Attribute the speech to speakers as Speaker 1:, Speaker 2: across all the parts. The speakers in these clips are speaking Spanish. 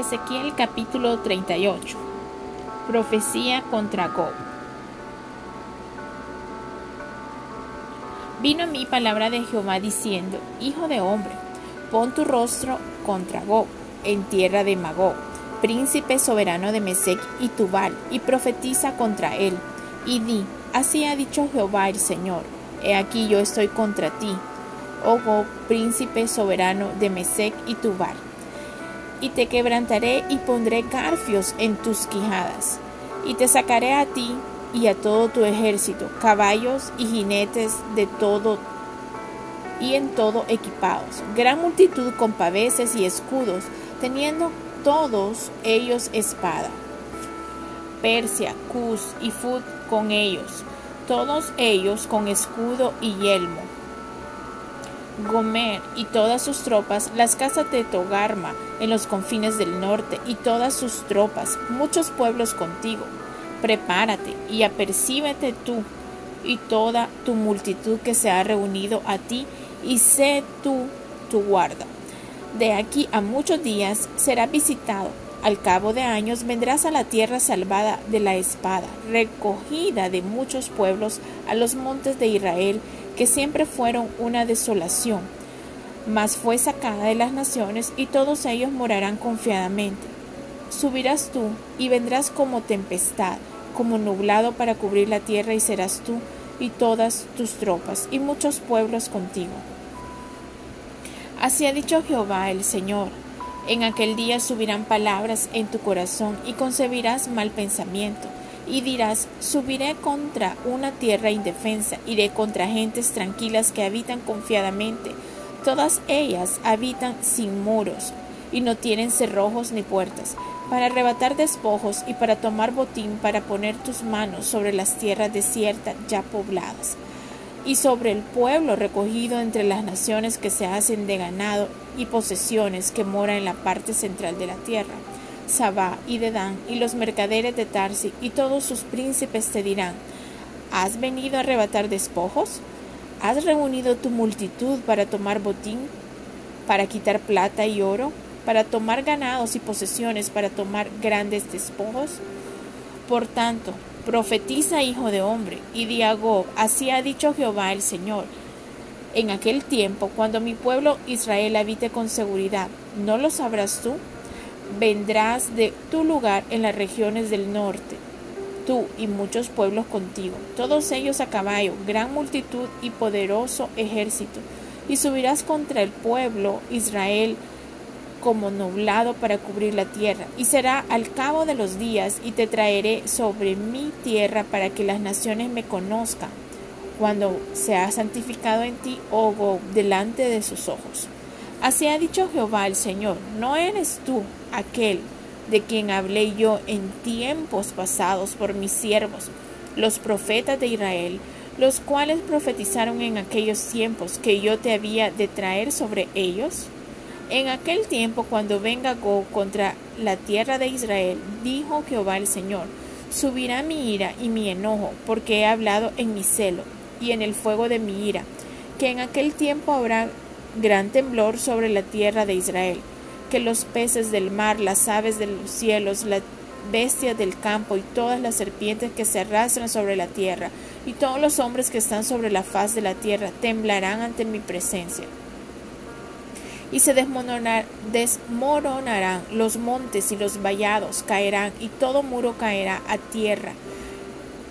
Speaker 1: Ezequiel capítulo 38 Profecía contra Gog Vino a mí palabra de Jehová diciendo, Hijo de hombre, pon tu rostro contra Gog, en tierra de Magog, príncipe soberano de Mesec y Tubal, y profetiza contra él, y di, así ha dicho Jehová el Señor, he aquí yo estoy contra ti, oh Gog, príncipe soberano de Mesec y Tubal y te quebrantaré y pondré garfios en tus quijadas, y te sacaré a ti y a todo tu ejército, caballos y jinetes de todo y en todo equipados, gran multitud con paveses y escudos, teniendo todos ellos espada. Persia, Cus y Fut con ellos, todos ellos con escudo y yelmo. Gomer y todas sus tropas, las casas de Togarma en los confines del norte y todas sus tropas, muchos pueblos contigo. Prepárate y apercíbete tú y toda tu multitud que se ha reunido a ti y sé tú tu guarda. De aquí a muchos días será visitado. Al cabo de años vendrás a la tierra salvada de la espada, recogida de muchos pueblos a los montes de Israel que siempre fueron una desolación, mas fue sacada de las naciones y todos ellos morarán confiadamente. Subirás tú y vendrás como tempestad, como nublado para cubrir la tierra y serás tú y todas tus tropas y muchos pueblos contigo. Así ha dicho Jehová el Señor. En aquel día subirán palabras en tu corazón y concebirás mal pensamiento y dirás, subiré contra una tierra indefensa, iré contra gentes tranquilas que habitan confiadamente. Todas ellas habitan sin muros y no tienen cerrojos ni puertas, para arrebatar despojos y para tomar botín, para poner tus manos sobre las tierras desiertas ya pobladas, y sobre el pueblo recogido entre las naciones que se hacen de ganado y posesiones que mora en la parte central de la tierra Sabá y Dedán y los mercaderes de Tarsi y todos sus príncipes te dirán, ¿has venido a arrebatar despojos? ¿Has reunido tu multitud para tomar botín, para quitar plata y oro, para tomar ganados y posesiones, para tomar grandes despojos? Por tanto, profetiza, hijo de hombre, y di así ha dicho Jehová el Señor, en aquel tiempo, cuando mi pueblo Israel habite con seguridad, ¿no lo sabrás tú? Vendrás de tu lugar en las regiones del norte, tú y muchos pueblos contigo, todos ellos a caballo, gran multitud y poderoso ejército, y subirás contra el pueblo Israel como nublado para cubrir la tierra, y será al cabo de los días, y te traeré sobre mi tierra para que las naciones me conozcan, cuando se ha santificado en ti, oh delante de sus ojos. Así ha dicho Jehová el Señor, no eres tú aquel de quien hablé yo en tiempos pasados por mis siervos, los profetas de Israel, los cuales profetizaron en aquellos tiempos que yo te había de traer sobre ellos. En aquel tiempo, cuando venga Go contra la tierra de Israel, dijo Jehová el Señor, subirá mi ira y mi enojo, porque he hablado en mi celo y en el fuego de mi ira, que en aquel tiempo habrá gran temblor sobre la tierra de Israel, que los peces del mar, las aves de los cielos, las bestias del campo y todas las serpientes que se arrastran sobre la tierra, y todos los hombres que están sobre la faz de la tierra temblarán ante mi presencia. Y se desmoronarán los montes y los vallados caerán, y todo muro caerá a tierra.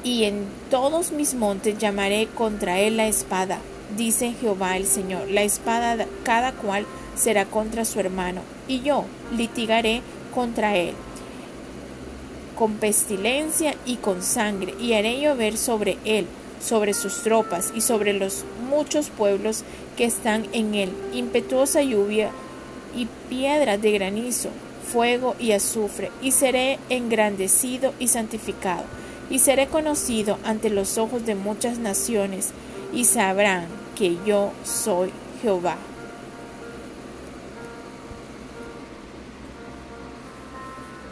Speaker 1: Y en todos mis montes llamaré contra él la espada, dice Jehová el Señor, la espada cada cual será contra su hermano, y yo litigaré contra él con pestilencia y con sangre, y haré llover sobre él, sobre sus tropas y sobre los muchos pueblos que están en él, impetuosa lluvia y piedras de granizo, fuego y azufre, y seré engrandecido y santificado, y seré conocido ante los ojos de muchas naciones, y sabrán que yo soy Jehová.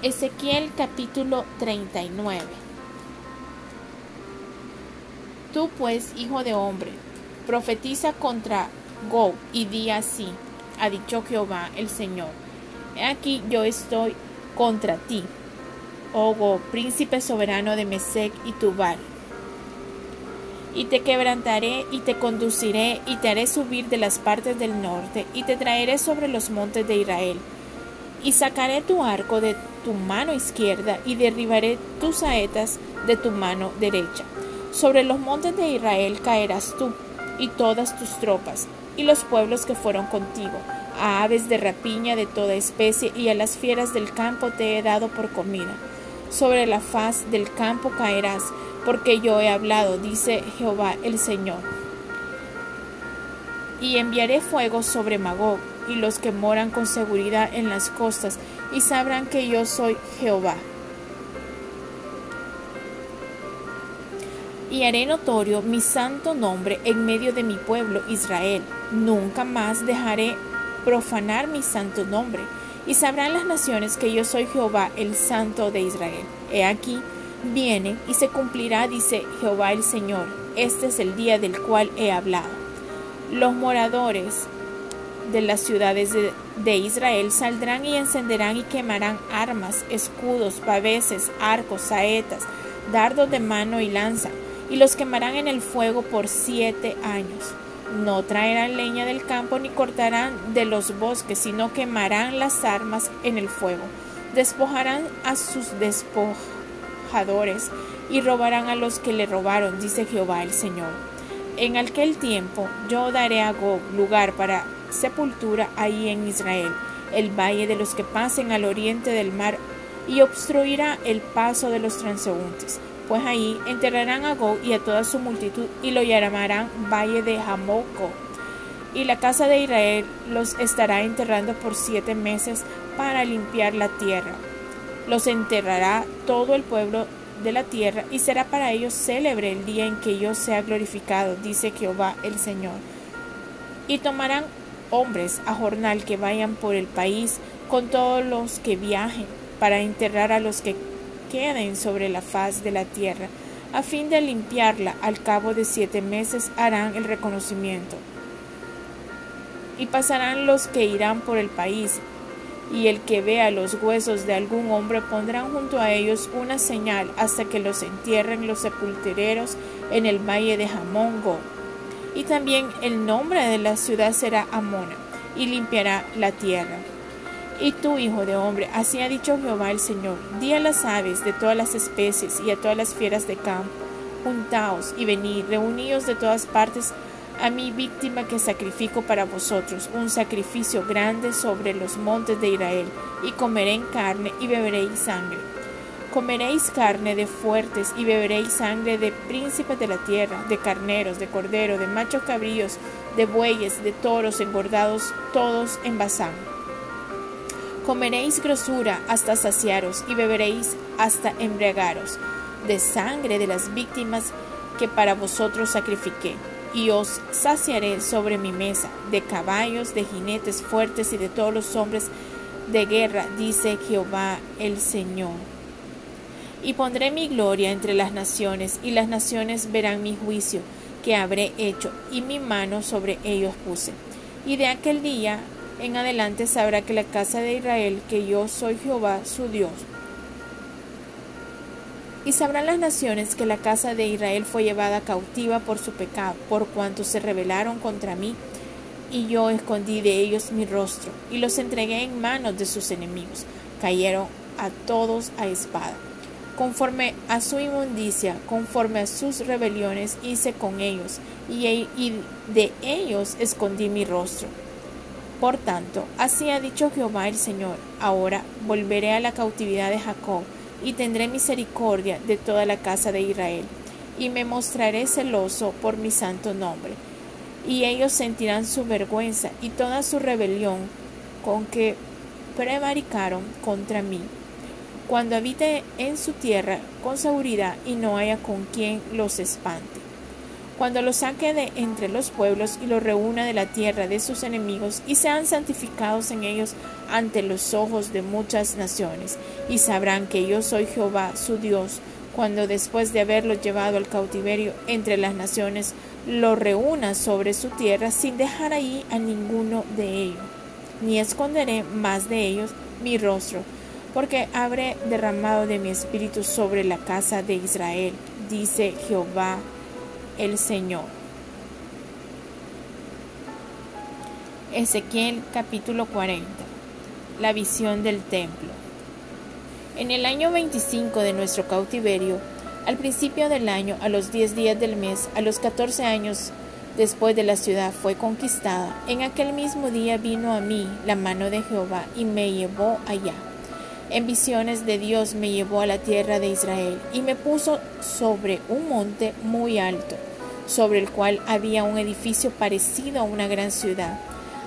Speaker 1: Ezequiel capítulo 39 Tú pues, hijo de hombre, profetiza contra Go y di así, ha dicho Jehová el Señor. He aquí yo estoy contra ti, oh príncipe soberano de Mesec y Tubal. Y te quebrantaré y te conduciré y te haré subir de las partes del norte y te traeré sobre los montes de Israel. Y sacaré tu arco de tu mano izquierda y derribaré tus saetas de tu mano derecha. Sobre los montes de Israel caerás tú y todas tus tropas y los pueblos que fueron contigo a aves de rapiña de toda especie y a las fieras del campo te he dado por comida. Sobre la faz del campo caerás, porque yo he hablado, dice Jehová el Señor. Y enviaré fuego sobre Magog y los que moran con seguridad en las costas, y sabrán que yo soy Jehová. Y haré notorio mi santo nombre en medio de mi pueblo Israel. Nunca más dejaré profanar mi santo nombre, y sabrán las naciones que yo soy Jehová, el santo de Israel. He aquí, viene y se cumplirá, dice Jehová el Señor. Este es el día del cual he hablado. Los moradores de las ciudades de, de, Israel saldrán y encenderán y quemarán armas, escudos, paveses, arcos, saetas, dardos de mano y lanza, y los quemarán en el fuego por siete años. No traerán leña del campo ni cortarán de los bosques, sino quemarán las armas en el fuego. Despojarán a sus despojadores y robarán a los que le robaron, dice Jehová el Señor. En aquel tiempo yo daré a Gog lugar para sepultura ahí en Israel, el valle de los que pasen al oriente del mar, y obstruirá el paso de los transeúntes pues ahí enterrarán a Gog y a toda su multitud y lo llamarán Valle de Jamoco. Y la casa de Israel los estará enterrando por siete meses para limpiar la tierra. Los enterrará todo el pueblo de la tierra y será para ellos célebre el día en que yo sea glorificado, dice Jehová el Señor. Y tomarán hombres a jornal que vayan por el país con todos los que viajen para enterrar a los que queden sobre la faz de la tierra. A fin de limpiarla, al cabo de siete meses harán el reconocimiento. Y pasarán los que irán por el país, y el que vea los huesos de algún hombre pondrán junto a ellos una señal hasta que los entierren los sepultureros en el valle de Jamongo. Y también el nombre de la ciudad será Amona, y limpiará la tierra. Y tú, hijo de hombre, así ha dicho Jehová el Señor, di a las aves de todas las especies y a todas las fieras de campo, juntaos y venid, reuníos de todas partes a mi víctima que sacrifico para vosotros, un sacrificio grande sobre los montes de Israel, y comeréis carne y beberéis sangre. Comeréis carne de fuertes y beberéis sangre de príncipes de la tierra, de carneros, de corderos, de machos cabríos, de bueyes, de toros engordados, todos en Bazán Comeréis grosura hasta saciaros y beberéis hasta embriagaros de sangre de las víctimas que para vosotros sacrifiqué. Y os saciaré sobre mi mesa de caballos, de jinetes fuertes y de todos los hombres de guerra, dice Jehová el Señor. Y pondré mi gloria entre las naciones, y las naciones verán mi juicio que habré hecho, y mi mano sobre ellos puse. Y de aquel día en adelante sabrá que la casa de Israel, que yo soy Jehová su Dios. Y sabrán las naciones que la casa de Israel fue llevada cautiva por su pecado, por cuanto se rebelaron contra mí, y yo escondí de ellos mi rostro, y los entregué en manos de sus enemigos. Cayeron a todos a espada. Conforme a su inmundicia, conforme a sus rebeliones, hice con ellos, y de ellos escondí mi rostro por tanto, así ha dicho Jehová el Señor, ahora volveré a la cautividad de Jacob, y tendré misericordia de toda la casa de Israel, y me mostraré celoso por mi santo nombre. Y ellos sentirán su vergüenza y toda su rebelión con que prevaricaron contra mí. Cuando habite en su tierra con seguridad y no haya con quien los espante. Cuando los saque de entre los pueblos y los reúna de la tierra de sus enemigos y sean santificados en ellos ante los ojos de muchas naciones, y sabrán que yo soy Jehová su Dios, cuando después de haberlos llevado al cautiverio entre las naciones, los reúna sobre su tierra sin dejar allí a ninguno de ellos, ni esconderé más de ellos mi rostro, porque habré derramado de mi espíritu sobre la casa de Israel, dice Jehová el Señor. Ezequiel capítulo 40 La visión del templo En el año 25 de nuestro cautiverio, al principio del año, a los 10 días del mes, a los 14 años después de la ciudad fue conquistada, en aquel mismo día vino a mí la mano de Jehová y me llevó allá en visiones de Dios me llevó a la tierra de Israel y me puso sobre un monte muy alto, sobre el cual había un edificio parecido a una gran ciudad.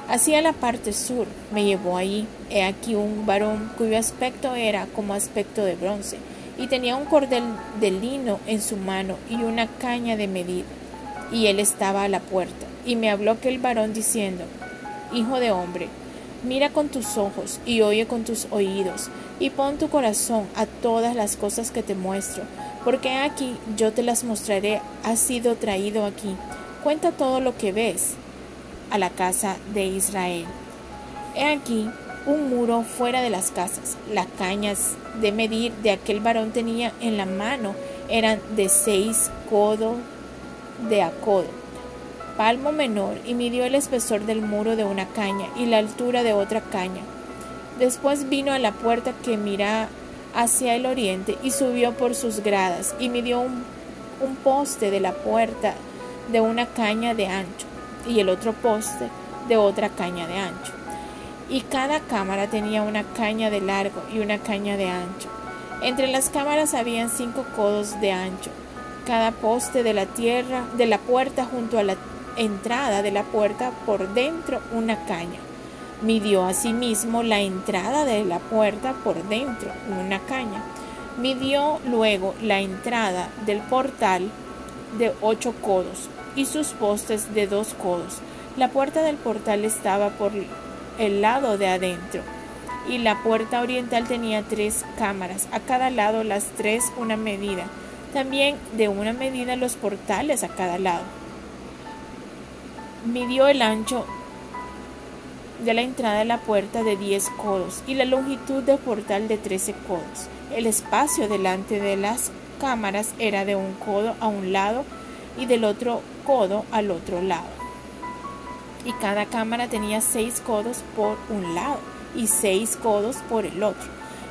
Speaker 1: Hacia la parte sur me llevó allí. He aquí un varón cuyo aspecto era como aspecto de bronce, y tenía un cordel de lino en su mano y una caña de medir. Y él estaba a la puerta. Y me habló aquel varón diciendo, Hijo de hombre, Mira con tus ojos y oye con tus oídos, y pon tu corazón a todas las cosas que te muestro, porque aquí yo te las mostraré, has sido traído aquí. Cuenta todo lo que ves a la casa de Israel. He aquí un muro fuera de las casas. Las cañas de medir de aquel varón tenía en la mano eran de seis codos de acodo palmo menor y midió el espesor del muro de una caña y la altura de otra caña. Después vino a la puerta que mira hacia el oriente y subió por sus gradas y midió un, poste de la puerta de una caña de ancho y el otro poste de otra caña de ancho. Y cada cámara tenía una caña de largo y una caña de ancho. Entre las cámaras habían cinco codos de ancho. Cada poste de la tierra, de la puerta junto a la entrada de la puerta por dentro una caña. Midió asimismo la entrada de la puerta por dentro una caña. Midió luego la entrada del portal de ocho codos y sus postes de dos codos. La puerta del portal estaba por el lado de adentro y la puerta oriental tenía tres cámaras, a cada lado las tres una medida. También de una medida los portales a cada lado midió el ancho de la entrada de la puerta de 10 codos y la longitud del portal de 13 codos. El espacio delante de las cámaras era de un codo a un lado y del otro codo al otro lado. Y cada cámara tenía seis codos por un lado y seis codos por el otro.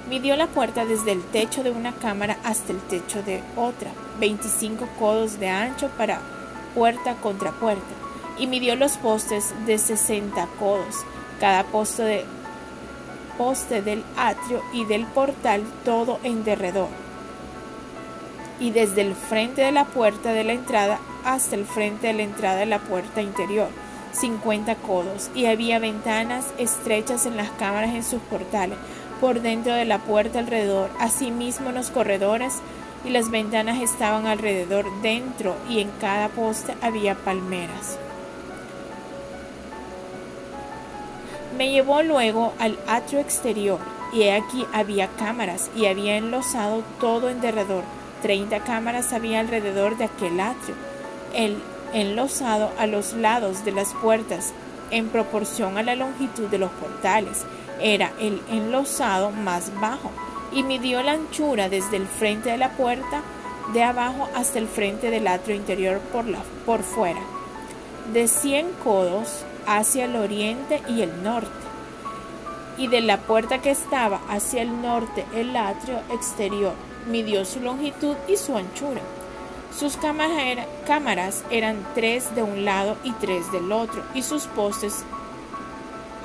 Speaker 1: Midió la puerta desde el techo de una cámara hasta el techo de otra, 25 codos de ancho para puerta contra puerta y midió los postes de sesenta codos, cada poste, de, poste del atrio y del portal todo en derredor, y desde el frente de la puerta de la entrada hasta el frente de la entrada de la puerta interior, cincuenta codos, y había ventanas estrechas en las cámaras en sus portales, por dentro de la puerta alrededor, asimismo en los corredores, y las ventanas estaban alrededor dentro, y en cada poste había palmeras. Me llevó luego al atrio exterior, y aquí había cámaras, y había enlosado todo en derredor. Treinta cámaras había alrededor de aquel atrio, el enlosado a los lados de las puertas, en proporción a la longitud de los portales. Era el enlosado más bajo, y midió la anchura desde el frente de la puerta de abajo hasta el frente del atrio interior por, la, por fuera, de cien codos hacia el oriente y el norte, y de la puerta que estaba hacia el norte el atrio exterior midió su longitud y su anchura. Sus cámaras eran tres de un lado y tres del otro, y sus postes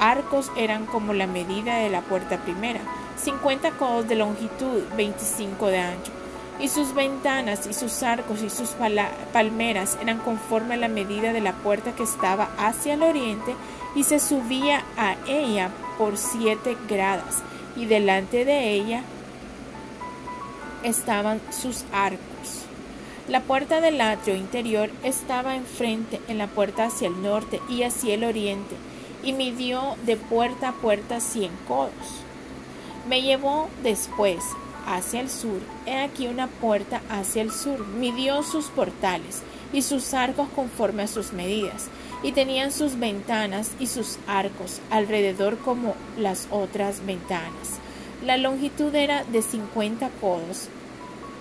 Speaker 1: arcos eran como la medida de la puerta primera, 50 codos de longitud, 25 de ancho y sus ventanas y sus arcos y sus palmeras eran conforme a la medida de la puerta que estaba hacia el oriente y se subía a ella por siete gradas y delante de ella estaban sus arcos. La puerta del atrio interior estaba enfrente en la puerta hacia el norte y hacia el oriente y midió de puerta a puerta cien codos. Me llevó después hacia el sur, he aquí una puerta hacia el sur. Midió sus portales y sus arcos conforme a sus medidas, y tenían sus ventanas y sus arcos alrededor como las otras ventanas. La longitud era de 50 codos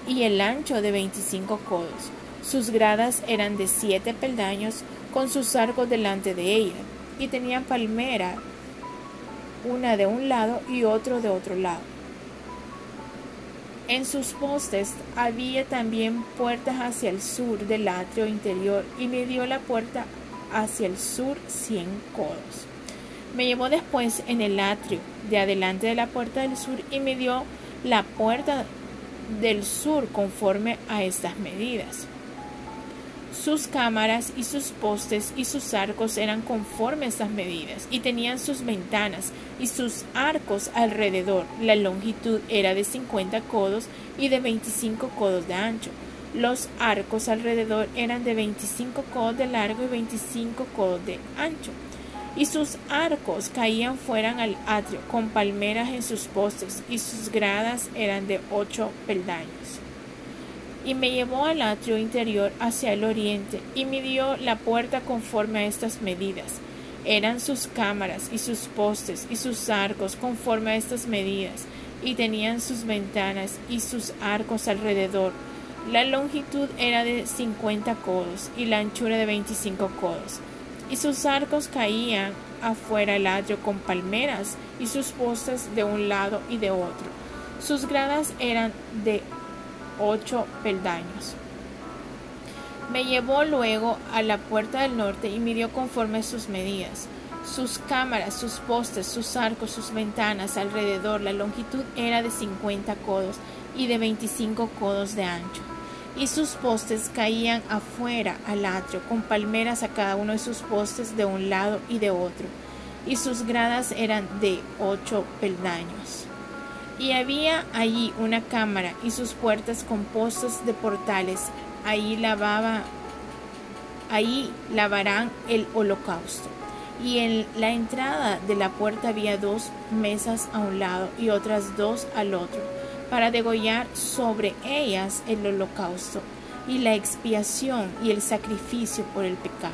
Speaker 1: y el ancho de 25 codos. Sus gradas eran de siete peldaños con sus arcos delante de ella y tenían palmera una de un lado y otro de otro lado. En sus postes había también puertas hacia el sur del atrio interior y me dio la puerta hacia el sur cien codos. Me llevó después en el atrio de adelante de la puerta del sur y me dio la puerta del sur conforme a estas medidas. Sus cámaras y sus postes y sus arcos eran conforme a estas medidas y tenían sus ventanas y sus arcos alrededor. La longitud era de 50 codos y de 25 codos de ancho. Los arcos alrededor eran de 25 codos de largo y 25 codos de ancho. Y sus arcos caían fuera al atrio con palmeras en sus postes y sus gradas eran de ocho peldaños y me llevó al atrio interior hacia el oriente y midió la puerta conforme a estas medidas. Eran sus cámaras y sus postes y sus arcos conforme a estas medidas, y tenían sus ventanas y sus arcos alrededor. La longitud era de cincuenta codos y la anchura de veinticinco codos, y sus arcos caían afuera el atrio con palmeras y sus postes de un lado y de otro. Sus gradas eran de ocho peldaños. Me llevó luego a la puerta del norte y midió conforme sus medidas. Sus cámaras, sus postes, sus arcos, sus ventanas alrededor, la longitud era de cincuenta codos y de veinticinco codos de ancho. Y sus postes caían afuera al atrio, con palmeras a cada uno de sus postes de un lado y de otro. Y sus gradas eran de ocho peldaños. Y había allí una cámara y sus puertas compuestas de portales. Ahí lavaba, ahí lavarán el holocausto. Y en la entrada de la puerta había dos mesas a un lado y otras dos al otro, para degollar sobre ellas el holocausto y la expiación y el sacrificio por el pecado.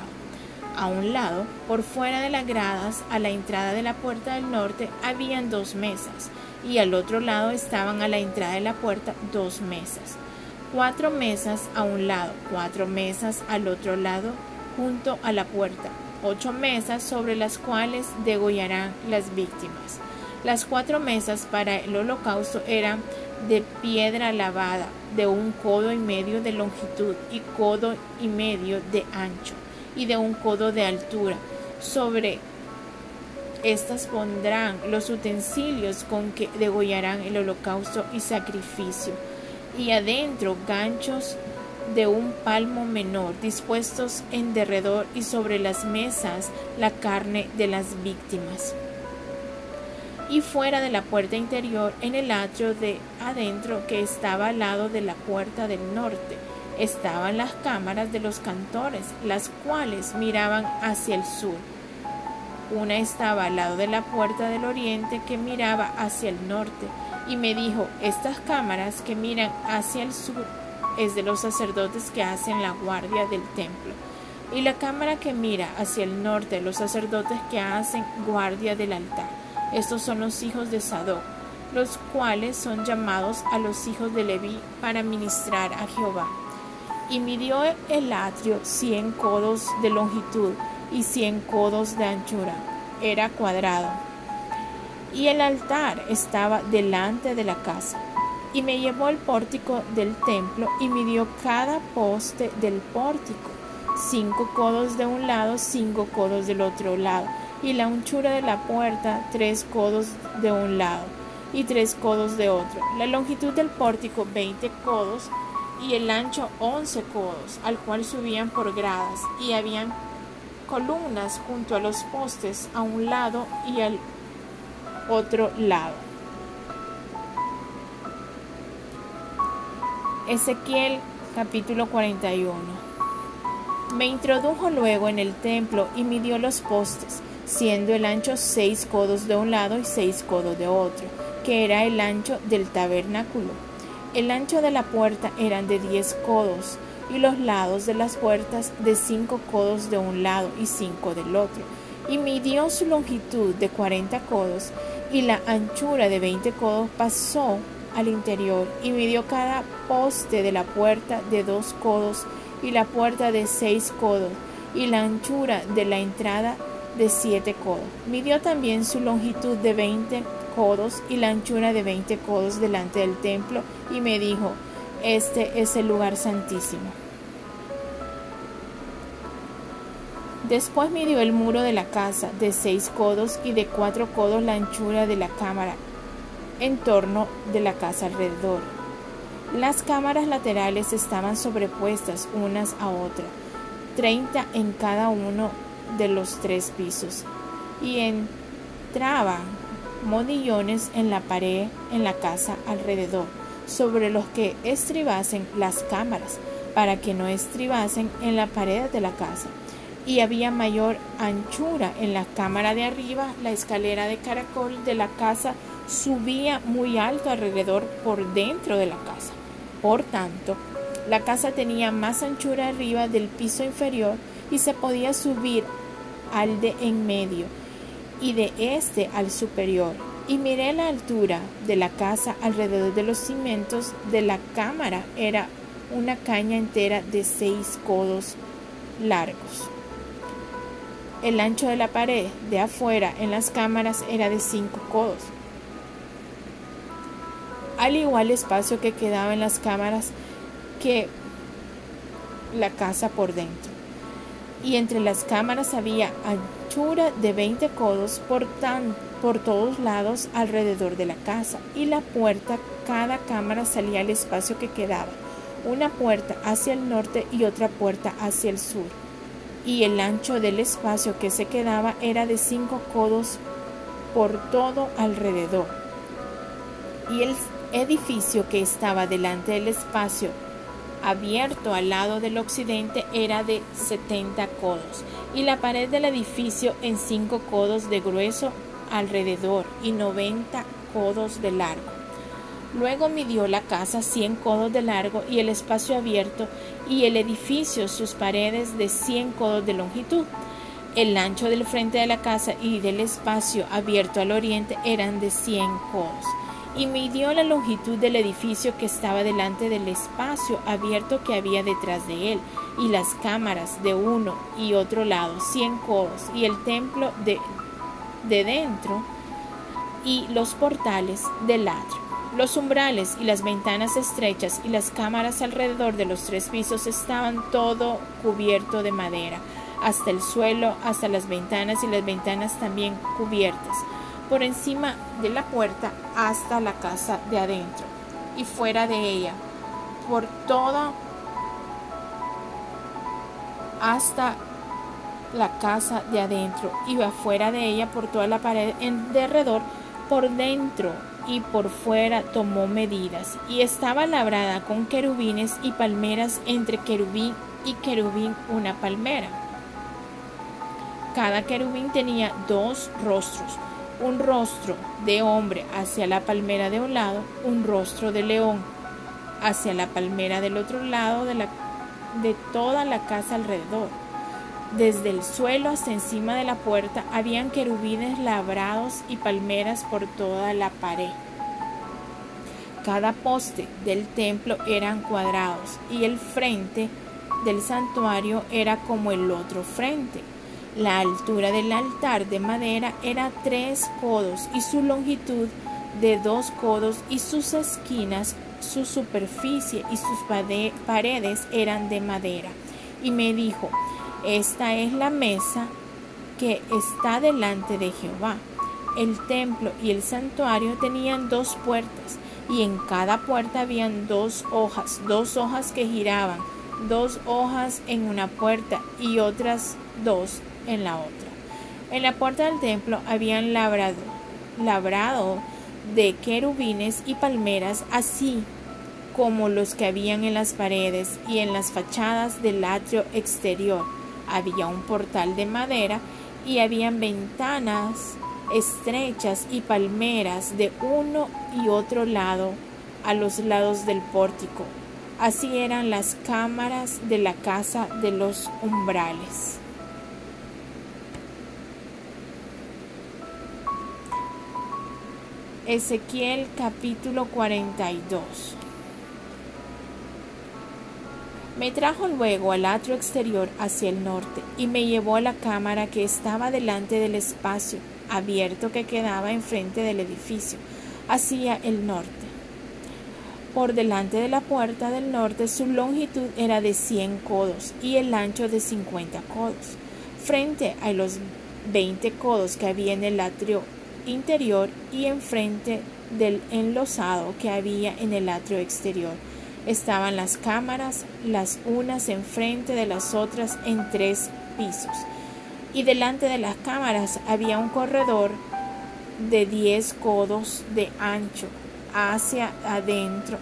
Speaker 1: A un lado, por fuera de las gradas, a la entrada de la puerta del norte, habían dos mesas y al otro lado estaban a la entrada de la puerta dos mesas. Cuatro mesas a un lado, cuatro mesas al otro lado junto a la puerta, ocho mesas sobre las cuales degollarán las víctimas. Las cuatro mesas para el holocausto eran de piedra lavada, de un codo y medio de longitud y codo y medio de ancho, y de un codo de altura. Sobre estas pondrán los utensilios con que degollarán el holocausto y sacrificio, y adentro ganchos de un palmo menor dispuestos en derredor y sobre las mesas la carne de las víctimas. Y fuera de la puerta interior, en el atrio de adentro que estaba al lado de la puerta del norte, estaban las cámaras de los cantores, las cuales miraban hacia el sur una estaba al lado de la puerta del oriente que miraba hacia el norte, y me dijo, estas cámaras que miran hacia el sur es de los sacerdotes que hacen la guardia del templo, y la cámara que mira hacia el norte, los sacerdotes que hacen guardia del altar. Estos son los hijos de Sadoc, los cuales son llamados a los hijos de Leví para ministrar a Jehová. Y midió el atrio cien codos de longitud y cien codos de anchura. Era cuadrado. Y el altar estaba delante de la casa. Y me llevó al pórtico del templo y midió cada poste del pórtico, cinco codos de un lado, cinco codos del otro lado, y la anchura de la puerta, tres codos de un lado y tres codos de otro. La longitud del pórtico, veinte codos, y el ancho once codos, al cual subían por gradas, y habían columnas junto a los postes a un lado y al otro lado. Ezequiel capítulo 41 Me introdujo luego en el templo y midió los postes, siendo el ancho seis codos de un lado y seis codos de otro, que era el ancho del tabernáculo. El ancho de la puerta eran de diez codos, y los lados de las puertas de cinco codos de un lado y cinco del otro, y midió su longitud de cuarenta codos y la anchura de veinte codos pasó al interior y midió cada poste de la puerta de dos codos y la puerta de seis codos y la anchura de la entrada de siete codos. Midió también su longitud de veinte codos y la anchura de veinte codos delante del templo y me dijo, este es el lugar santísimo. Después midió el muro de la casa de seis codos y de cuatro codos la anchura de la cámara en torno de la casa alrededor. Las cámaras laterales estaban sobrepuestas unas a otras, treinta en cada uno de los tres pisos, y entraban modillones en la pared en la casa alrededor, sobre los que estribasen las cámaras, para que no estribasen en la pared de la casa y había mayor anchura en la cámara de arriba. La escalera de caracol de la casa subía muy alto alrededor por dentro de la casa. Por tanto, la casa tenía más anchura arriba del piso inferior y se podía subir al de en medio y de este al superior. Y miré la altura de la casa alrededor de los cimientos de la cámara. Era una caña entera de seis codos largos. El ancho de la pared de afuera en las cámaras era de cinco codos. Al igual espacio que quedaba en las cámaras que la casa por dentro. Y entre las cámaras había anchura de 20 codos por, tan, por todos lados alrededor de la casa. Y la puerta, cada cámara salía al espacio que quedaba. Una puerta hacia el norte y otra puerta hacia el sur y el ancho del espacio que se quedaba era de cinco codos por todo alrededor. Y el edificio que estaba delante del espacio abierto al lado del occidente era de 70 codos y la pared del edificio en cinco codos de grueso alrededor y 90 codos de largo. Luego midió la casa cien codos de largo y el espacio abierto y el edificio sus paredes de cien codos de longitud. El ancho del frente de la casa y del espacio abierto al oriente eran de cien codos. Y midió la longitud del edificio que estaba delante del espacio abierto que había detrás de él, y las cámaras de uno y otro lado, cien codos, y el templo de, de dentro, y los portales del ladro. Los umbrales y las ventanas estrechas y las cámaras alrededor de los tres pisos estaban todo cubierto de madera, hasta el suelo, hasta las ventanas y las ventanas también cubiertas, por encima de la puerta hasta la casa de adentro y fuera de ella, por toda hasta la casa de adentro y afuera de ella por toda la pared en derredor por dentro y por fuera tomó medidas, y estaba labrada con querubines y palmeras entre querubín y querubín una palmera. Cada querubín tenía dos rostros, un rostro de hombre hacia la palmera de un lado, un rostro de león hacia la palmera del otro lado de, la, de toda la casa alrededor. Desde el suelo hasta encima de la puerta habían querubines labrados y palmeras por toda la pared. Cada poste del templo eran cuadrados y el frente del santuario era como el otro frente. La altura del altar de madera era tres codos y su longitud de dos codos y sus esquinas, su superficie y sus paredes eran de madera. Y me dijo, esta es la mesa que está delante de Jehová. El templo y el santuario tenían dos puertas, y en cada puerta habían dos hojas, dos hojas que giraban, dos hojas en una puerta y otras dos en la otra. En la puerta del templo habían labrado, labrado de querubines y palmeras, así como los que habían en las paredes y en las fachadas del atrio exterior había un portal de madera y habían ventanas estrechas y palmeras de uno y otro lado a los lados del pórtico. Así eran las cámaras de la casa de los umbrales. Ezequiel capítulo 42 me trajo luego al atrio exterior hacia el norte y me llevó a la cámara que estaba delante del espacio abierto que quedaba enfrente del edificio, hacia el norte. Por delante de la puerta del norte su longitud era de cien codos y el ancho de cincuenta codos. Frente a los veinte codos que había en el atrio interior y enfrente del enlosado que había en el atrio exterior. Estaban las cámaras, las unas enfrente de las otras en tres pisos. Y delante de las cámaras había un corredor de diez codos de ancho hacia adentro,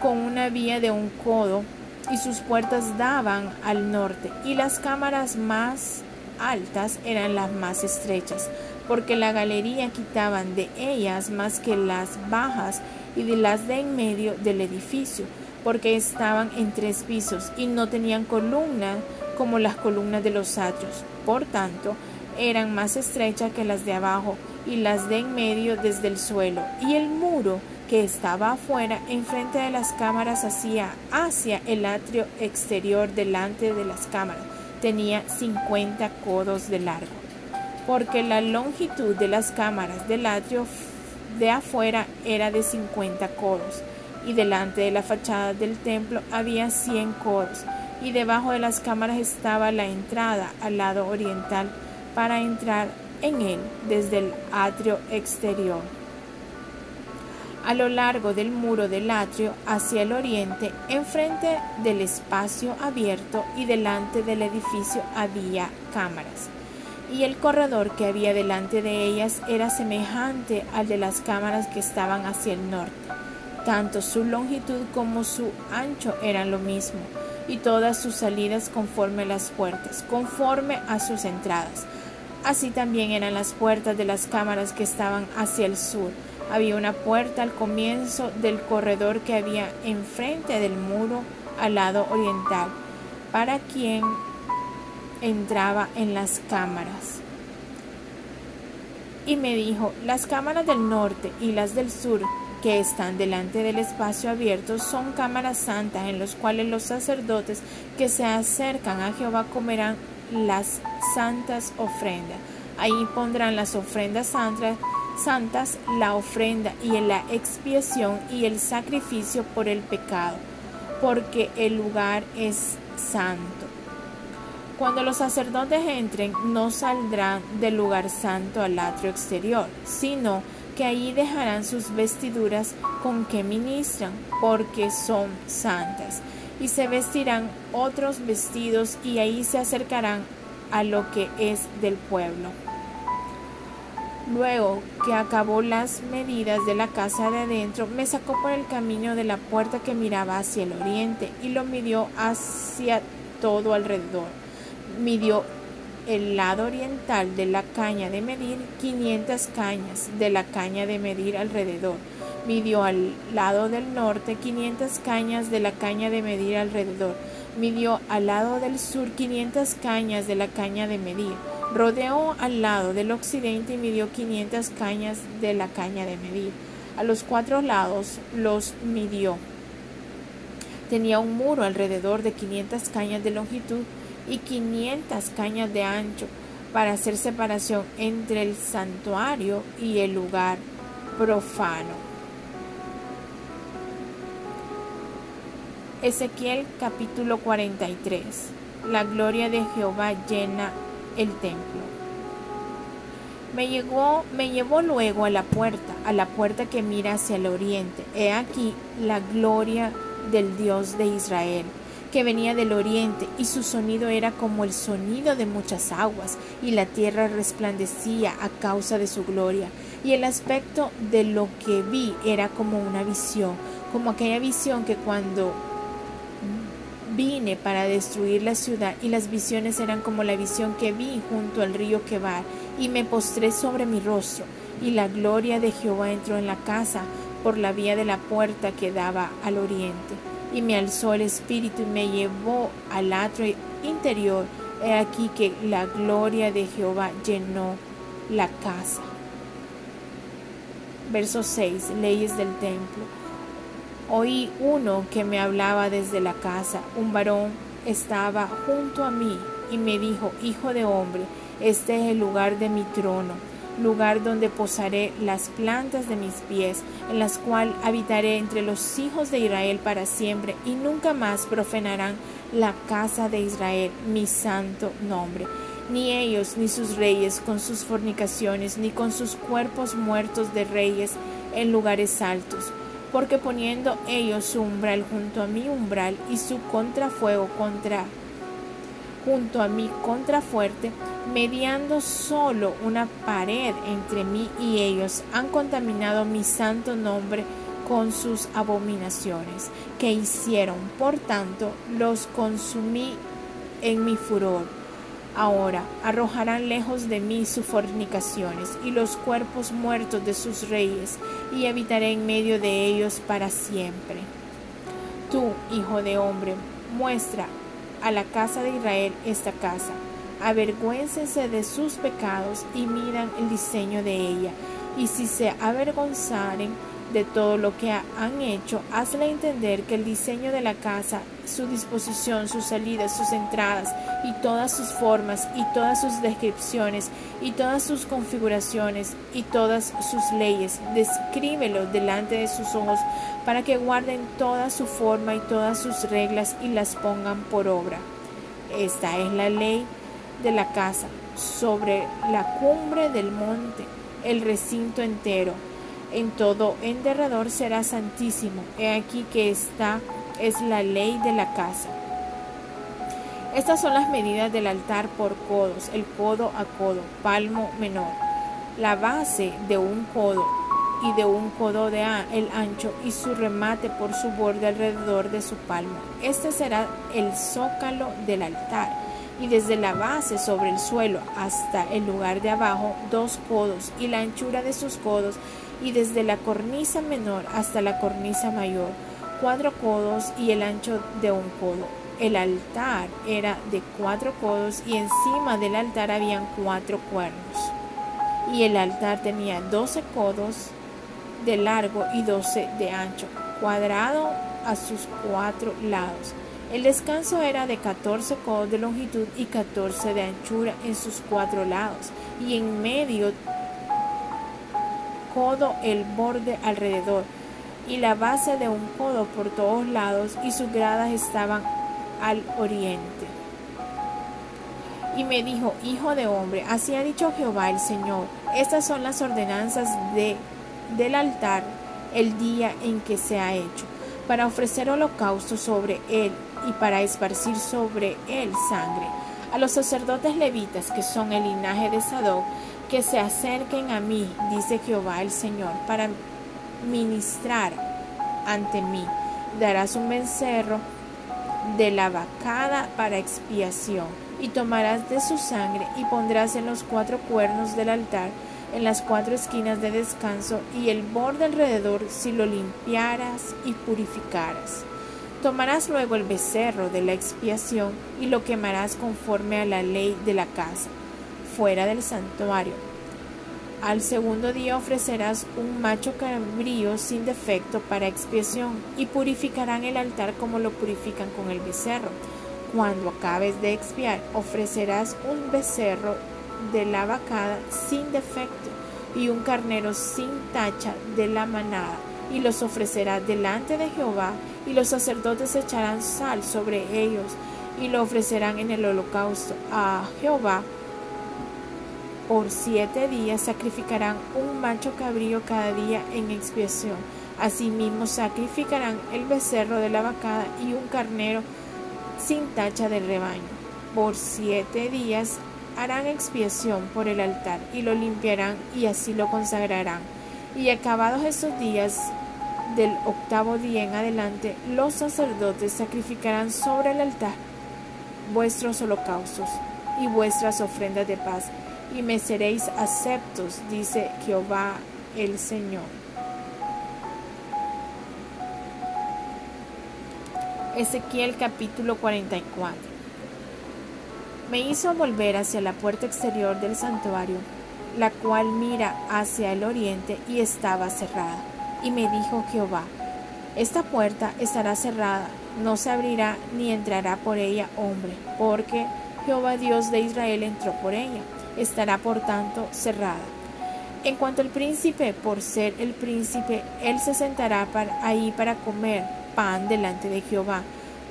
Speaker 1: con una vía de un codo, y sus puertas daban al norte, y las cámaras más altas eran las más estrechas, porque la galería quitaban de ellas más que las bajas y de las de en medio del edificio, porque estaban en tres pisos y no tenían columna como las columnas de los atrios. Por tanto, eran más estrechas que las de abajo y las de en medio desde el suelo, y el muro que estaba afuera, enfrente de las cámaras, hacia, hacia el atrio exterior delante de las cámaras, tenía cincuenta codos de largo, porque la longitud de las cámaras del atrio de afuera era de cincuenta codos, y delante de la fachada del templo había cien codos, y debajo de las cámaras estaba la entrada al lado oriental para entrar en él desde el atrio exterior a lo largo del muro del atrio hacia el oriente, enfrente del espacio abierto y delante del edificio había cámaras. Y el corredor que había delante de ellas era semejante al de las cámaras que estaban hacia el norte. Tanto su longitud como su ancho eran lo mismo, y todas sus salidas conforme a las puertas, conforme a sus entradas. Así también eran las puertas de las cámaras que estaban hacia el sur, había una puerta al comienzo del corredor que había enfrente del muro al lado oriental, para quien entraba en las cámaras. Y me dijo, las cámaras del norte y las del sur que están delante del espacio abierto son cámaras santas en las cuales los sacerdotes que se acercan a Jehová comerán las santas ofrendas. Ahí pondrán las ofrendas santas santas la ofrenda y la expiación y el sacrificio por el pecado, porque el lugar es santo. Cuando los sacerdotes entren, no saldrán del lugar santo al atrio exterior, sino que allí dejarán sus vestiduras con que ministran, porque son santas, y se vestirán otros vestidos y ahí se acercarán a lo que es del pueblo. Luego que acabó las medidas de la casa de adentro, me sacó por el camino de la puerta que miraba hacia el oriente y lo midió hacia todo alrededor. Midió el lado oriental de la caña de medir 500 cañas de la caña de medir alrededor. Midió al lado del norte 500 cañas de la caña de medir alrededor. Midió al lado del sur 500 cañas de la caña de medir Rodeó al lado del occidente y midió 500 cañas de la caña de medir. A los cuatro lados los midió. Tenía un muro alrededor de 500 cañas de longitud y 500 cañas de ancho para hacer separación entre el santuario y el lugar profano. Ezequiel capítulo 43. La gloria de Jehová llena el templo. Me, llegó, me llevó luego a la puerta, a la puerta que mira hacia el oriente. He aquí la gloria del Dios de Israel, que venía del oriente, y su sonido era como el sonido de muchas aguas, y la tierra resplandecía a causa de su gloria. Y el aspecto de lo que vi era como una visión, como aquella visión que cuando Vine para destruir la ciudad y las visiones eran como la visión que vi junto al río Quebar y me postré sobre mi rostro y la gloria de Jehová entró en la casa por la vía de la puerta que daba al oriente y me alzó el espíritu y me llevó al atrio interior. He aquí que la gloria de Jehová llenó la casa. Verso 6. Leyes del templo. Oí uno que me hablaba desde la casa. Un varón estaba junto a mí y me dijo, Hijo de hombre, este es el lugar de mi trono, lugar donde posaré las plantas de mis pies, en las cuales habitaré entre los hijos de Israel para siempre, y nunca más profanarán la casa de Israel, mi santo nombre. Ni ellos ni sus reyes con sus fornicaciones, ni con sus cuerpos muertos de reyes en lugares altos porque poniendo ellos su umbral junto a mi umbral y su contrafuego contra junto a mi contrafuerte, mediando solo una pared entre mí y ellos, han contaminado mi santo nombre con sus abominaciones que hicieron. Por tanto, los consumí en mi furor Ahora arrojarán lejos de mí sus fornicaciones y los cuerpos muertos de sus reyes, y habitaré en medio de ellos para siempre. Tú, hijo de hombre, muestra a la casa de Israel esta casa. Avergüéncense de sus pecados y miran el diseño de ella. Y si se avergonzaren, de todo lo que han hecho, hazle entender que el diseño de la casa, su disposición, sus salidas, sus entradas y todas sus formas y todas sus descripciones y todas sus configuraciones y todas sus leyes, descríbelo delante de sus ojos para que guarden toda su forma y todas sus reglas y las pongan por obra. Esta es la ley de la casa sobre la cumbre del monte, el recinto entero en todo en derredor será santísimo. He aquí que esta es la ley de la casa. Estas son las medidas del altar por codos, el codo a codo, palmo menor, la base de un codo y de un codo de el ancho y su remate por su borde alrededor de su palmo. Este será el zócalo del altar y desde la base sobre el suelo hasta el lugar de abajo dos codos y la anchura de sus codos y desde la cornisa menor hasta la cornisa mayor, cuatro codos y el ancho de un codo. El altar era de cuatro codos y encima del altar habían cuatro cuernos. Y el altar tenía doce codos de largo y doce de ancho, cuadrado a sus cuatro lados. El descanso era de catorce codos de longitud y catorce de anchura en sus cuatro lados, y en medio codo el borde alrededor y la base de un codo por todos lados y sus gradas estaban al oriente. Y me dijo, Hijo de hombre, así ha dicho Jehová el Señor, estas son las ordenanzas de, del altar el día en que se ha hecho, para ofrecer holocausto sobre él y para esparcir sobre él sangre. A los sacerdotes levitas, que son el linaje de Sadoc, que se acerquen a mí, dice Jehová el Señor, para ministrar ante mí. Darás un becerro de la vacada para expiación, y tomarás de su sangre y pondrás en los cuatro cuernos del altar, en las cuatro esquinas de descanso y el borde alrededor si lo limpiaras y purificaras. Tomarás luego el becerro de la expiación y lo quemarás conforme a la ley de la casa fuera del santuario. Al segundo día ofrecerás un macho cabrío sin defecto para expiación y purificarán el altar como lo purifican con el becerro. Cuando acabes de expiar, ofrecerás un becerro de la vacada sin defecto y un carnero sin tacha de la manada, y los ofrecerás delante de Jehová, y los sacerdotes echarán sal sobre ellos, y lo ofrecerán en el holocausto a Jehová por siete días sacrificarán un macho cabrío cada día en expiación. Asimismo sacrificarán el becerro de la vacada y un carnero sin tacha del rebaño. Por siete días harán expiación por el altar y lo limpiarán y así lo consagrarán. Y acabados esos días del octavo día en adelante, los sacerdotes sacrificarán sobre el altar vuestros holocaustos y vuestras ofrendas de paz y me seréis aceptos, dice Jehová el Señor. Ezequiel capítulo 44 Me hizo volver hacia la puerta exterior del santuario la cual mira hacia el oriente y estaba cerrada. Y me dijo Jehová, esta puerta estará cerrada, no se abrirá ni entrará por ella hombre, porque Jehová Dios de Israel entró por ella, estará por tanto cerrada. En cuanto al príncipe, por ser el príncipe, él se sentará ahí para comer pan delante de Jehová.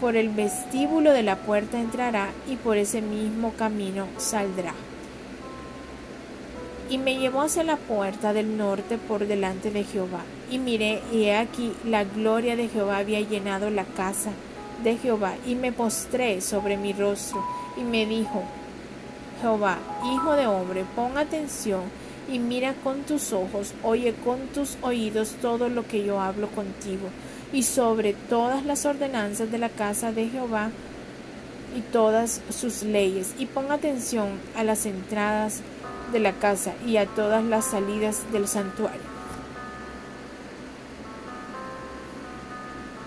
Speaker 1: Por el vestíbulo de la puerta entrará y por ese mismo camino saldrá. Y me llevó hacia la puerta del norte por delante de Jehová. Y miré, y he aquí la gloria de Jehová había llenado la casa de Jehová. Y me postré sobre mi rostro, y me dijo, Jehová, hijo de hombre, pon atención y mira con tus ojos, oye con tus oídos todo lo que yo hablo contigo, y sobre todas las ordenanzas de la casa de Jehová y todas sus leyes, y pon atención a las entradas de la casa y a todas las salidas del santuario.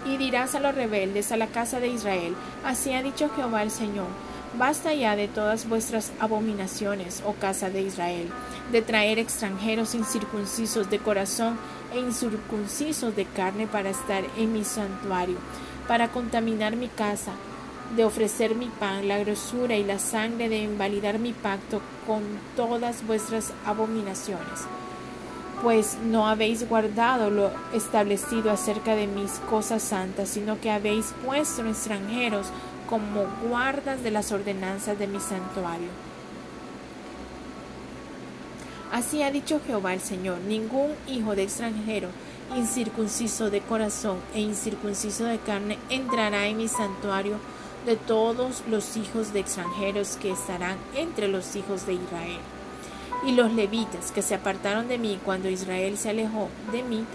Speaker 1: Y dirás a los rebeldes, a la casa de Israel, así ha dicho Jehová el Señor, Basta ya de todas vuestras abominaciones, oh casa de Israel, de traer extranjeros incircuncisos de corazón e incircuncisos de carne para estar en mi santuario, para contaminar mi casa, de ofrecer mi pan, la grosura y la sangre, de invalidar mi pacto con todas vuestras abominaciones. Pues no habéis guardado lo establecido acerca de mis cosas santas, sino que habéis puesto extranjeros como guardas de las ordenanzas de mi santuario. Así ha dicho Jehová el Señor, ningún hijo de extranjero, incircunciso de corazón e incircunciso de carne, entrará en mi santuario de todos los hijos de extranjeros que estarán entre los hijos de Israel. Y los levitas que se apartaron de mí cuando Israel se alejó de mí,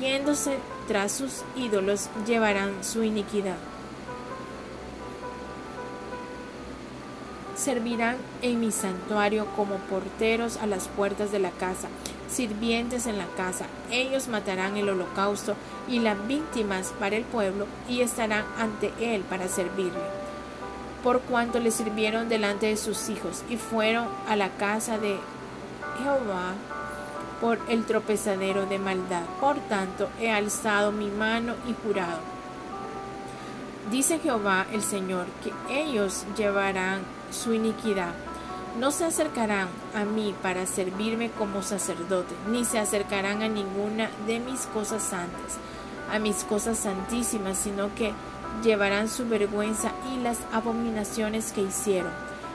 Speaker 1: yéndose tras sus ídolos, llevarán su iniquidad. Servirán en mi santuario como porteros a las puertas de la casa, sirvientes en la casa. Ellos matarán el holocausto y las víctimas para el pueblo y estarán ante él para servirle. Por cuanto le sirvieron delante de sus hijos y fueron a la casa de Jehová por el tropezadero de maldad. Por tanto, he alzado mi mano y jurado. Dice Jehová el Señor que ellos llevarán su iniquidad. No se acercarán a mí para servirme como sacerdote, ni se acercarán a ninguna de mis cosas santas, a mis cosas santísimas, sino que llevarán su vergüenza y las abominaciones que hicieron.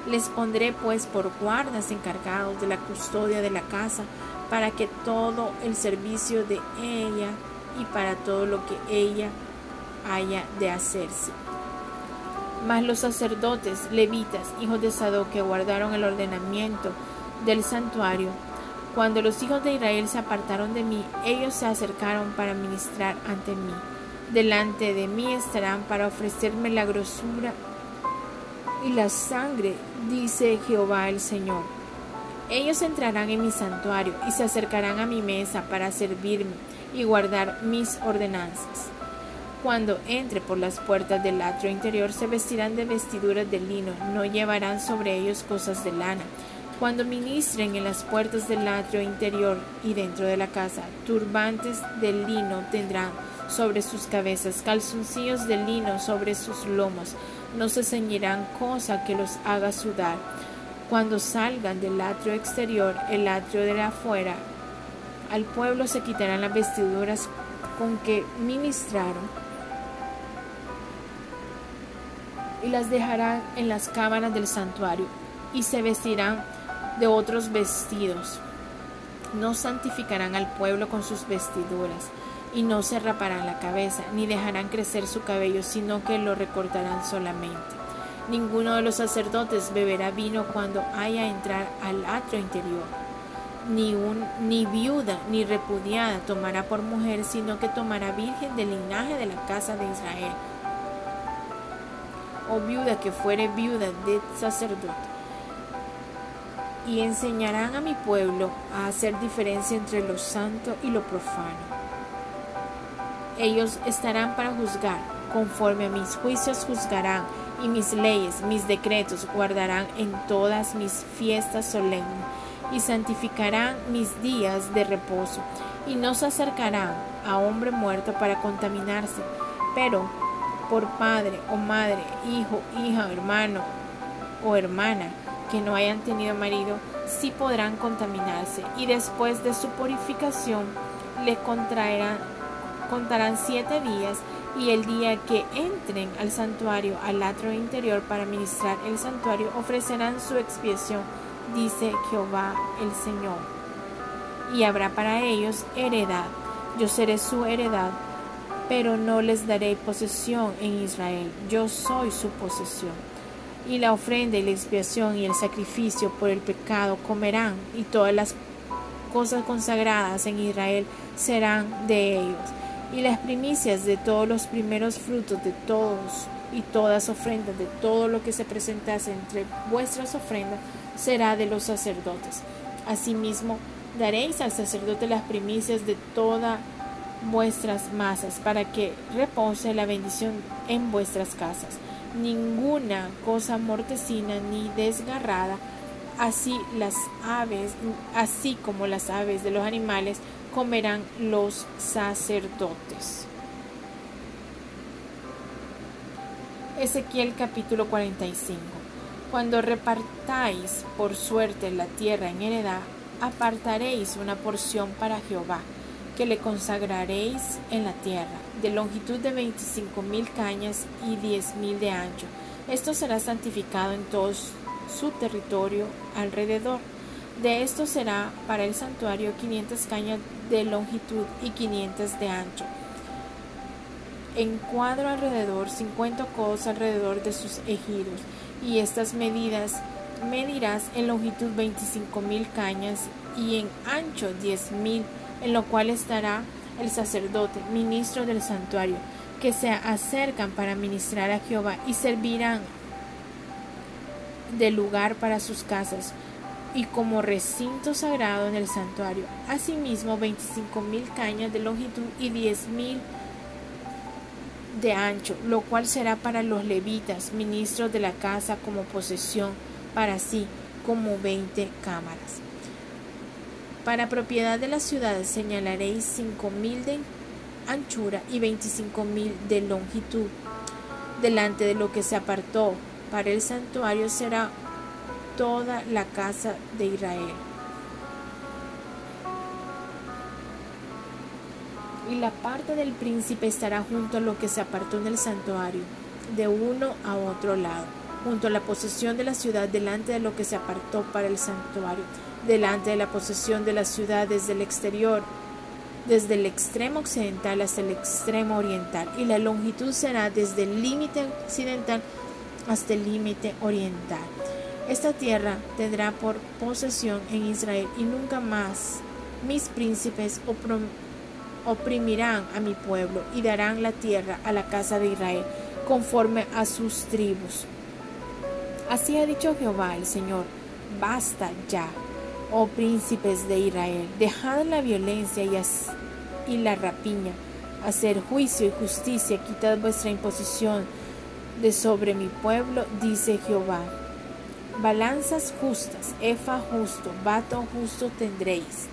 Speaker 1: Les pondré pues por guardas encargados de la custodia de la casa, para que todo el servicio de ella y para todo lo que ella haya de hacerse. Mas los sacerdotes, levitas, hijos de Sadoc, que guardaron el ordenamiento del santuario, cuando los hijos de Israel se apartaron de mí, ellos se acercaron para ministrar ante mí. Delante de mí estarán para ofrecerme la grosura y la sangre, dice Jehová el Señor. Ellos entrarán en mi santuario y se acercarán a mi mesa para servirme y guardar mis ordenanzas. Cuando entre por las puertas del atrio interior se vestirán de vestiduras de lino, no llevarán sobre ellos cosas de lana. Cuando ministren en las puertas del atrio interior y dentro de la casa, turbantes de lino tendrán sobre sus cabezas, calzoncillos de lino sobre sus lomos, no se ceñirán cosa que los haga sudar. Cuando salgan del atrio exterior, el atrio de afuera, al pueblo se quitarán las vestiduras con que ministraron y las dejarán en las cámaras del santuario, y se vestirán de otros vestidos. No santificarán al pueblo con sus vestiduras, y no se raparán la cabeza, ni dejarán crecer su cabello, sino que lo recortarán solamente. Ninguno de los sacerdotes beberá vino cuando haya entrar al atrio interior. Ni, un, ni viuda ni repudiada tomará por mujer, sino que tomará virgen del linaje de la casa de Israel o viuda que fuere viuda de sacerdote. Y enseñarán a mi pueblo a hacer diferencia entre lo santo y lo profano. Ellos estarán para juzgar, conforme a mis juicios juzgarán, y mis leyes, mis decretos guardarán en todas mis fiestas solemnes, y santificarán mis días de reposo, y no se acercarán a hombre muerto para contaminarse, pero por padre o madre, hijo, hija, hermano o hermana que no hayan tenido marido, sí podrán contaminarse, y después de su purificación le contraerán, contarán siete días y el día que entren al santuario, al atrio interior para ministrar el santuario, ofrecerán su expiación, dice Jehová el Señor. Y habrá para ellos heredad, yo seré su heredad, pero no les daré posesión en Israel, yo soy su posesión. Y la ofrenda y la expiación y el sacrificio por el pecado comerán, y todas las cosas consagradas en Israel serán de ellos y las primicias de todos los primeros frutos de todos y todas ofrendas de todo lo que se presentase entre vuestras ofrendas será de los sacerdotes. Asimismo, daréis al sacerdote las primicias de todas vuestras masas para que repose la bendición en vuestras casas. Ninguna cosa mortecina ni desgarrada, así las aves, así como las aves de los animales, comerán los sacerdotes. Ezequiel capítulo 45. Cuando repartáis por suerte la tierra en heredad, apartaréis una porción para Jehová, que le consagraréis en la tierra, de longitud de veinticinco mil cañas y diez mil de ancho. Esto será santificado en todo su territorio alrededor de esto será para el santuario 500 cañas de longitud y 500 de ancho. En cuadro alrededor, 50 codos alrededor de sus ejidos. Y estas medidas medirás en longitud 25 mil cañas y en ancho 10 mil, en lo cual estará el sacerdote, ministro del santuario, que se acercan para ministrar a Jehová y servirán de lugar para sus casas y como recinto sagrado en el santuario. Asimismo, veinticinco mil cañas de longitud y diez mil de ancho, lo cual será para los levitas, ministros de la casa, como posesión para sí, como veinte cámaras. Para propiedad de las ciudades señalaréis cinco mil de anchura y veinticinco mil de longitud. Delante de lo que se apartó para el santuario será toda la casa de Israel. Y la parte del príncipe estará junto a lo que se apartó en el santuario, de uno a otro lado, junto a la posesión de la ciudad, delante de lo que se apartó para el santuario, delante de la posesión de la ciudad desde el exterior, desde el extremo occidental hasta el extremo oriental, y la longitud será desde el límite occidental hasta el límite oriental. Esta tierra tendrá por posesión en Israel y nunca más mis príncipes oprimirán a mi pueblo y darán la tierra a la casa de Israel conforme a sus tribus. Así ha dicho Jehová el Señor, basta ya, oh príncipes de Israel, dejad la violencia y, la rapiña, hacer juicio y justicia, quitad vuestra imposición de sobre mi pueblo, dice Jehová. Balanzas justas, efa justo, vato justo tendréis.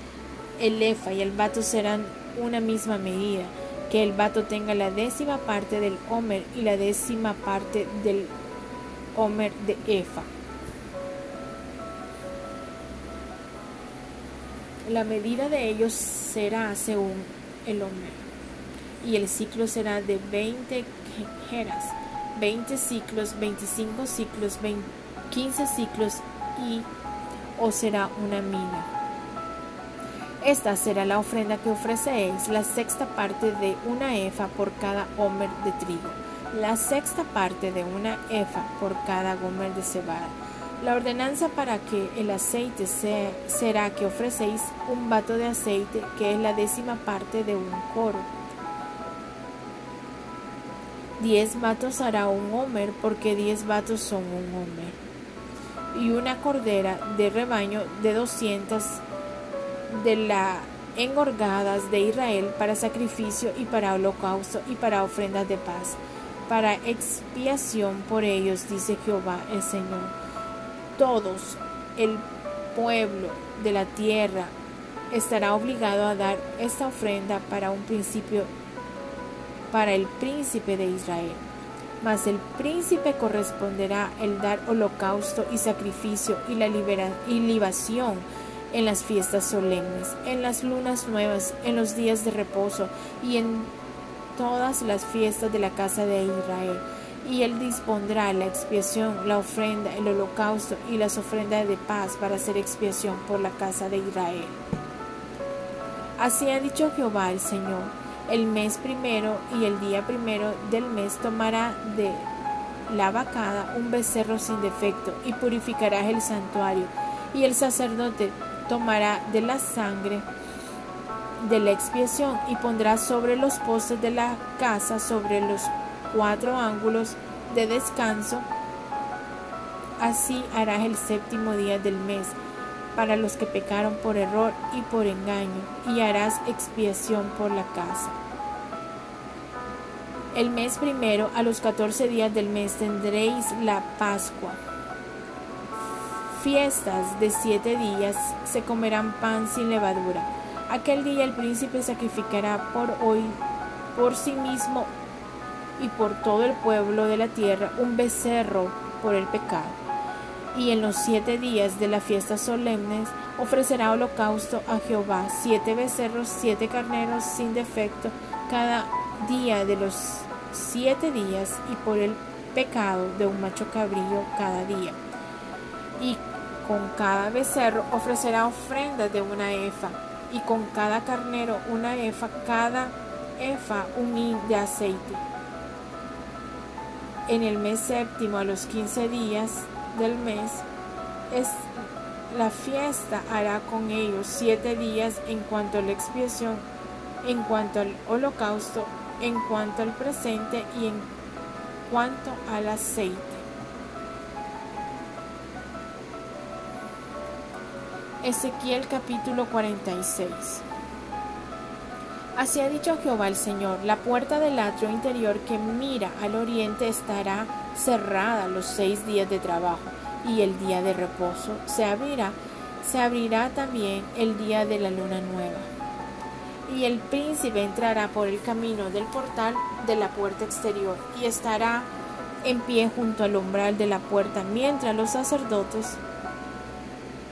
Speaker 1: El efa y el vato serán una misma medida, que el vato tenga la décima parte del homer y la décima parte del homer de efa. La medida de ellos será según el homer, y el ciclo será de 20 jeras, 20 ciclos, 25 ciclos, 20 15 ciclos y o será una mina. Esta será la ofrenda que ofreceéis, la sexta parte de una efa por cada homer de trigo, la sexta parte de una efa por cada gomer de cebada. La ordenanza para que el aceite sea, será que ofrecéis un vato de aceite, que es la décima parte de un coro. Diez vatos hará un homer, porque diez vatos son un homer y una cordera de rebaño de doscientas de las engorgadas de Israel para sacrificio y para holocausto y para ofrendas de paz, para expiación por ellos, dice Jehová el Señor. Todos el pueblo de la tierra estará obligado a dar esta ofrenda para un principio para el príncipe de Israel. Mas el príncipe corresponderá el dar holocausto y sacrificio y la y libación en las fiestas solemnes, en las lunas nuevas, en los días de reposo y en todas las fiestas de la casa de Israel. Y él dispondrá la expiación, la ofrenda, el holocausto y las ofrendas de paz para hacer expiación por la casa de Israel. Así ha dicho Jehová el Señor, el mes primero y el día primero del mes tomará de la vacada un becerro sin defecto y purificarás el santuario, y el sacerdote tomará de la sangre de la expiación y pondrá sobre los postes de la casa, sobre los cuatro ángulos de descanso. Así harás el séptimo día del mes para los que pecaron por error y por engaño, y harás expiación por la casa. El mes primero, a los catorce días del mes, tendréis la Pascua. Fiestas de siete días se comerán pan sin levadura. Aquel día el príncipe sacrificará por hoy, por sí mismo y por todo el pueblo de la tierra, un becerro por el pecado y en los siete días de la fiesta solemnes ofrecerá holocausto a Jehová, siete becerros, siete carneros sin defecto, cada día de los siete días, y por el pecado de un macho cabrillo cada día. Y con cada becerro ofrecerá ofrenda de una efa, y con cada carnero una efa, cada efa un hin de aceite. En el mes séptimo, a los quince días del mes es la fiesta hará con ellos siete días en cuanto a la expiación, en cuanto al holocausto, en cuanto al presente y en cuanto al aceite. Ezequiel capítulo 46 Así ha dicho Jehová el Señor, la puerta del atrio interior que mira al oriente estará cerrada los seis días de trabajo y el día de reposo se abrirá, se abrirá también el día de la luna nueva. Y el príncipe entrará por el camino del portal de la puerta exterior y estará en pie junto al umbral de la puerta mientras los sacerdotes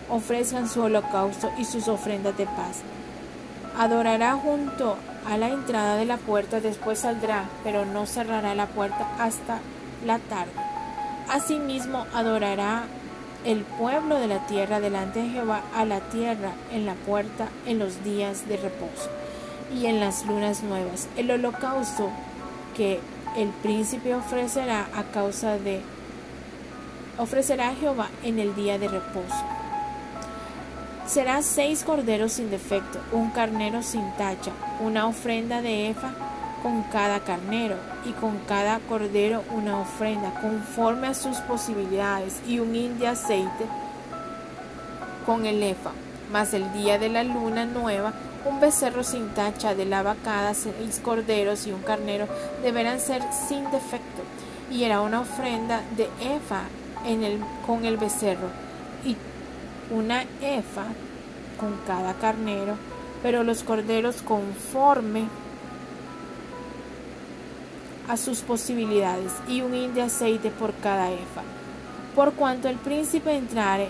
Speaker 1: ofrezcan su holocausto y sus ofrendas de paz. Adorará junto a la entrada de la puerta, después saldrá, pero no cerrará la puerta hasta la tarde. Asimismo adorará el pueblo de la tierra delante de Jehová a la tierra en la puerta en los días de reposo y en las lunas nuevas. El holocausto que el príncipe ofrecerá a causa de ofrecerá a Jehová en el día de reposo. Será seis corderos sin defecto, un carnero sin tacha, una ofrenda de efa con cada carnero y con cada cordero una ofrenda conforme a sus posibilidades y un hin de aceite con el efa. Mas el día de la luna nueva, un becerro sin tacha de la vacada, seis corderos y un carnero deberán ser sin defecto. Y era una ofrenda de efa en el, con el becerro y una efa con cada carnero, pero los corderos conforme a sus posibilidades y un hin de aceite por cada efa. Por cuanto el príncipe entrare,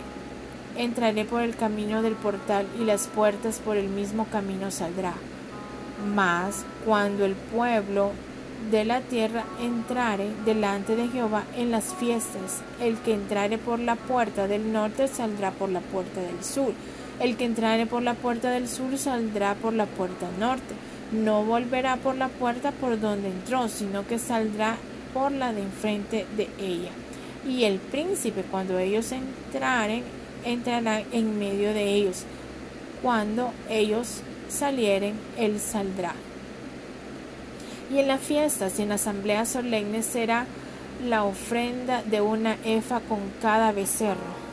Speaker 1: entraré por el camino del portal y las puertas por el mismo camino saldrá. Mas cuando el pueblo de la tierra entrare delante de Jehová en las fiestas, el que entrare por la puerta del norte saldrá por la puerta del sur, el que entrare por la puerta del sur saldrá por la puerta norte no volverá por la puerta por donde entró, sino que saldrá por la de enfrente de ella. Y el príncipe, cuando ellos entraren, entrará en medio de ellos. Cuando ellos salieren, él saldrá. Y en las fiestas y en asambleas solemnes será la ofrenda de una efa con cada becerro